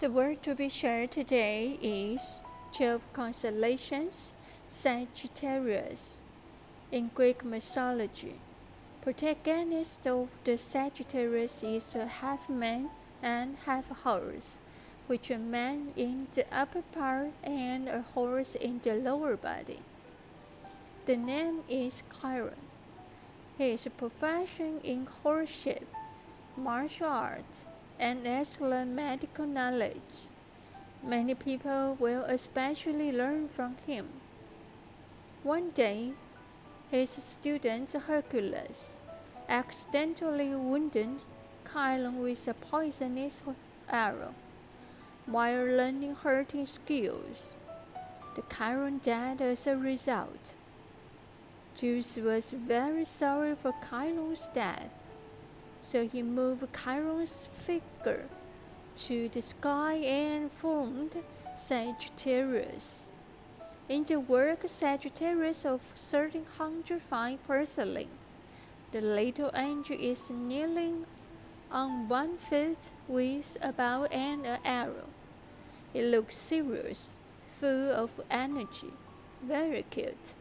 The word to be shared today is Twelve Constellations, Sagittarius. In Greek mythology, protagonist of the Sagittarius is a half man and half horse, which a man in the upper part and a horse in the lower body. The name is Chiron. His profession in horseship, martial arts, and excellent medical knowledge. Many people will especially learn from him. One day, his student Hercules accidentally wounded Chiron with a poisonous arrow while learning hurting skills. The Chiron died as a result. Zeus was very sorry for Chiron's death, so he moved Chiron's figure to the sky and formed Sagittarius. In the work Sagittarius of 1305 porcelain, the little angel is kneeling on one foot with a bow and an arrow. It looks serious, full of energy, very cute.